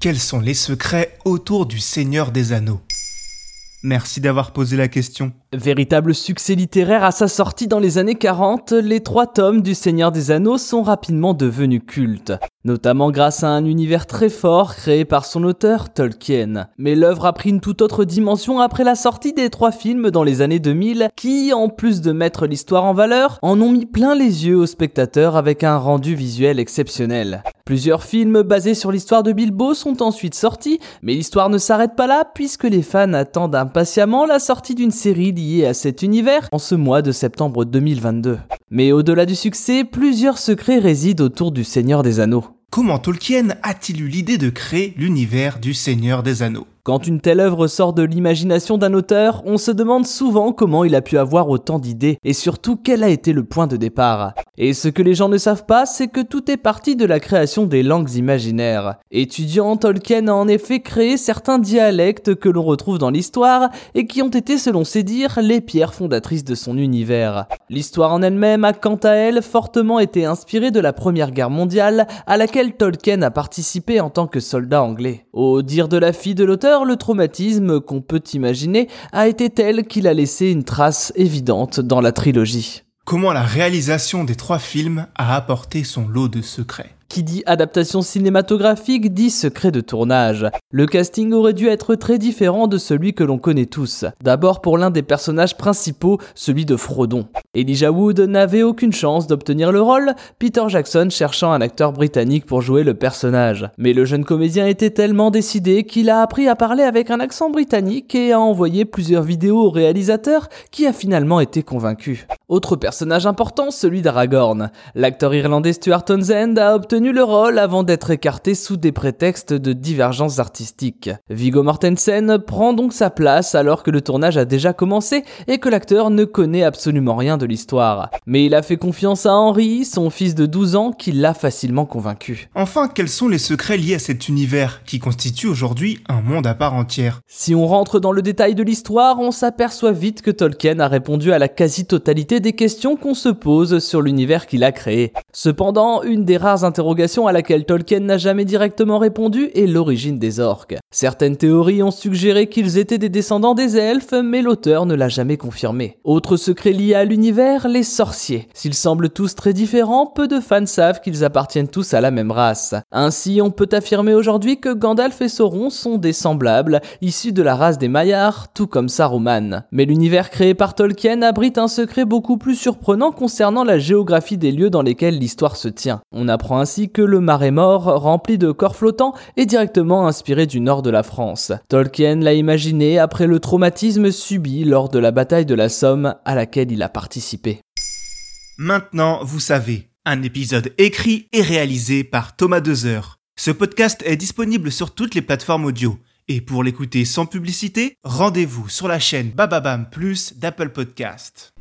Quels sont les secrets autour du Seigneur des Anneaux? Merci d'avoir posé la question. Véritable succès littéraire à sa sortie dans les années 40, les trois tomes du Seigneur des Anneaux sont rapidement devenus cultes, notamment grâce à un univers très fort créé par son auteur Tolkien. Mais l'œuvre a pris une toute autre dimension après la sortie des trois films dans les années 2000 qui, en plus de mettre l'histoire en valeur, en ont mis plein les yeux aux spectateurs avec un rendu visuel exceptionnel. Plusieurs films basés sur l'histoire de Bilbo sont ensuite sortis, mais l'histoire ne s'arrête pas là puisque les fans attendent impatiemment la sortie d'une série lié à cet univers en ce mois de septembre 2022. Mais au-delà du succès, plusieurs secrets résident autour du Seigneur des Anneaux. Comment Tolkien a-t-il eu l'idée de créer l'univers du Seigneur des Anneaux? Quand une telle œuvre sort de l'imagination d'un auteur, on se demande souvent comment il a pu avoir autant d'idées et surtout quel a été le point de départ. Et ce que les gens ne savent pas, c'est que tout est parti de la création des langues imaginaires. Étudiant, Tolkien a en effet créé certains dialectes que l'on retrouve dans l'histoire et qui ont été, selon ses dires, les pierres fondatrices de son univers. L'histoire en elle-même a quant à elle fortement été inspirée de la Première Guerre mondiale à laquelle Tolkien a participé en tant que soldat anglais. Au dire de la fille de l'auteur, le traumatisme qu'on peut imaginer a été tel qu'il a laissé une trace évidente dans la trilogie. Comment la réalisation des trois films a apporté son lot de secrets? Qui dit adaptation cinématographique dit secret de tournage. Le casting aurait dû être très différent de celui que l'on connaît tous. D'abord pour l'un des personnages principaux, celui de Frodon. Elijah Wood n'avait aucune chance d'obtenir le rôle, Peter Jackson cherchant un acteur britannique pour jouer le personnage. Mais le jeune comédien était tellement décidé qu'il a appris à parler avec un accent britannique et a envoyé plusieurs vidéos au réalisateur qui a finalement été convaincu. Autre personnage important, celui d'Aragorn. L'acteur irlandais Stuart Townsend a obtenu le rôle avant d'être écarté sous des prétextes de divergences artistiques. Viggo Mortensen prend donc sa place alors que le tournage a déjà commencé et que l'acteur ne connaît absolument rien de l'histoire. Mais il a fait confiance à Henry, son fils de 12 ans, qui l'a facilement convaincu. Enfin, quels sont les secrets liés à cet univers qui constitue aujourd'hui un monde à part entière? Si on rentre dans le détail de l'histoire, on s'aperçoit vite que Tolkien a répondu à la quasi-totalité des questions qu'on se pose sur l'univers qu'il a créé. Cependant, une des rares interrogations à laquelle Tolkien n'a jamais directement répondu est l'origine des orques. Certaines théories ont suggéré qu'ils étaient des descendants des elfes, mais l'auteur ne l'a jamais confirmé. Autre secret lié à l'univers, les sorciers. S'ils semblent tous très différents, peu de fans savent qu'ils appartiennent tous à la même race. Ainsi, on peut affirmer aujourd'hui que Gandalf et Sauron sont des semblables, issus de la race des Maillards, tout comme Saruman. Mais l'univers créé par Tolkien abrite un secret beaucoup plus surprenant concernant la géographie des lieux dans lesquels l'histoire se tient. On apprend que le marais mort, rempli de corps flottants, est directement inspiré du nord de la France. Tolkien l'a imaginé après le traumatisme subi lors de la bataille de la Somme à laquelle il a participé. Maintenant, vous savez, un épisode écrit et réalisé par Thomas Dezer. Ce podcast est disponible sur toutes les plateformes audio. Et pour l'écouter sans publicité, rendez-vous sur la chaîne Bababam Plus d'Apple Podcast.